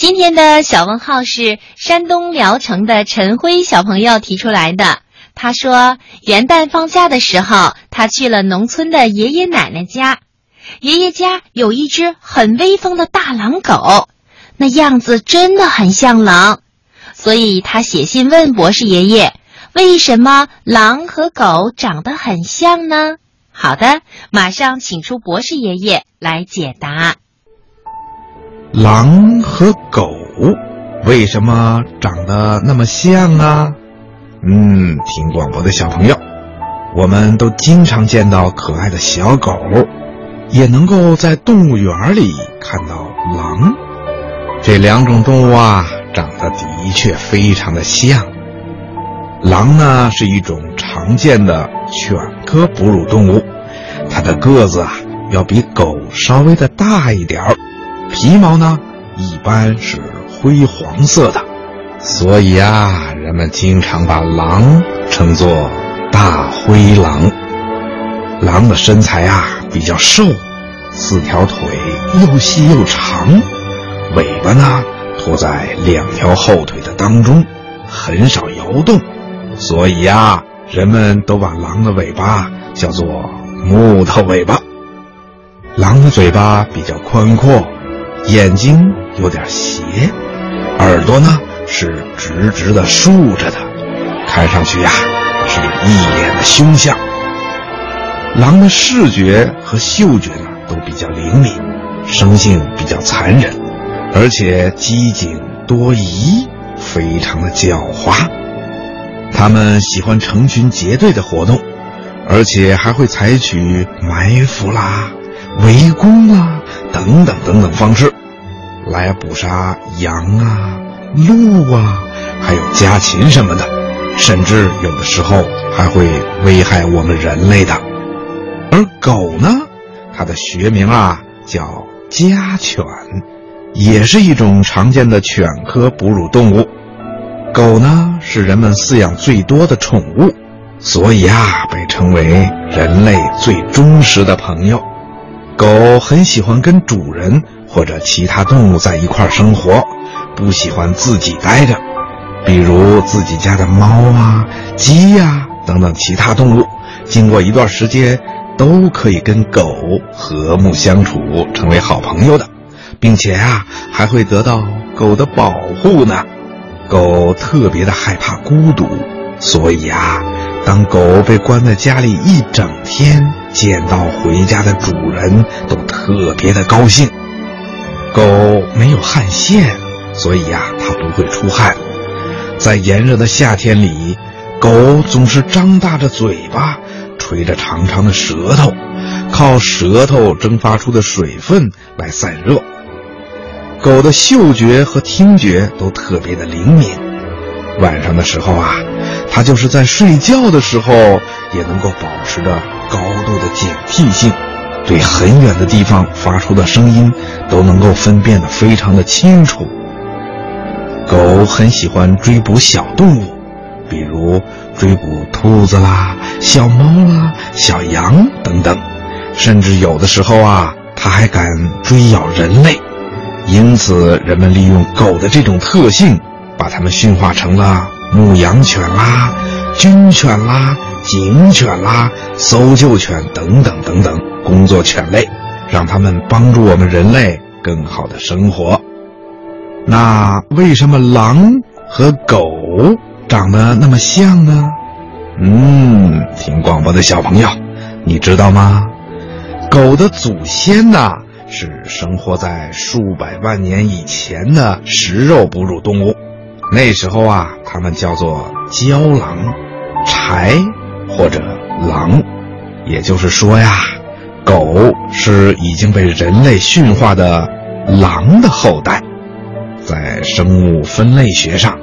今天的小问号是山东聊城的陈辉小朋友提出来的。他说，元旦放假的时候，他去了农村的爷爷奶奶家，爷爷家有一只很威风的大狼狗，那样子真的很像狼，所以他写信问博士爷爷，为什么狼和狗长得很像呢？好的，马上请出博士爷爷来解答。狼和狗为什么长得那么像啊？嗯，听广播的小朋友，我们都经常见到可爱的小狗，也能够在动物园里看到狼。这两种动物啊，长得的确非常的像。狼呢是一种常见的犬科哺乳动物，它的个子啊要比狗稍微的大一点儿。皮毛呢，一般是灰黄色的，所以啊，人们经常把狼称作大灰狼。狼的身材啊比较瘦，四条腿又细又长，尾巴呢拖在两条后腿的当中，很少摇动，所以啊，人们都把狼的尾巴叫做木头尾巴。狼的嘴巴比较宽阔。眼睛有点斜，耳朵呢是直直的竖着的，看上去呀是一脸的凶相。狼的视觉和嗅觉呢都比较灵敏，生性比较残忍，而且机警多疑，非常的狡猾。它们喜欢成群结队的活动，而且还会采取埋伏啦、围攻啊。等等等等方式，来捕杀羊啊、鹿啊，还有家禽什么的，甚至有的时候还会危害我们人类的。而狗呢，它的学名啊叫家犬，也是一种常见的犬科哺乳动物。狗呢是人们饲养最多的宠物，所以啊被称为人类最忠实的朋友。狗很喜欢跟主人或者其他动物在一块生活，不喜欢自己待着。比如自己家的猫啊、鸡呀等等其他动物，经过一段时间，都可以跟狗和睦相处，成为好朋友的，并且啊还会得到狗的保护呢。狗特别的害怕孤独，所以啊，当狗被关在家里一整天。见到回家的主人都特别的高兴。狗没有汗腺，所以呀，它不会出汗。在炎热的夏天里，狗总是张大着嘴巴，垂着长长的舌头，靠舌头蒸发出的水分来散热。狗的嗅觉和听觉都特别的灵敏。晚上的时候啊，它就是在睡觉的时候也能够保持着。高度警惕性，对很远的地方发出的声音都能够分辨得非常的清楚。狗很喜欢追捕小动物，比如追捕兔子啦、小猫啦、小羊等等，甚至有的时候啊，它还敢追咬人类。因此，人们利用狗的这种特性，把它们驯化成了牧羊犬啦、军犬啦。警犬啦、搜救犬等等等等工作犬类，让他们帮助我们人类更好的生活。那为什么狼和狗长得那么像呢？嗯，听广播的小朋友，你知道吗？狗的祖先呢是生活在数百万年以前的食肉哺乳动物，那时候啊，它们叫做郊狼、豺。或者狼，也就是说呀，狗是已经被人类驯化的狼的后代。在生物分类学上，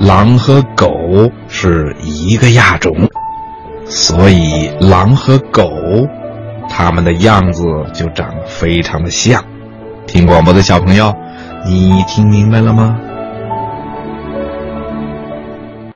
狼和狗是一个亚种，所以狼和狗，它们的样子就长得非常的像。听广播的小朋友，你听明白了吗？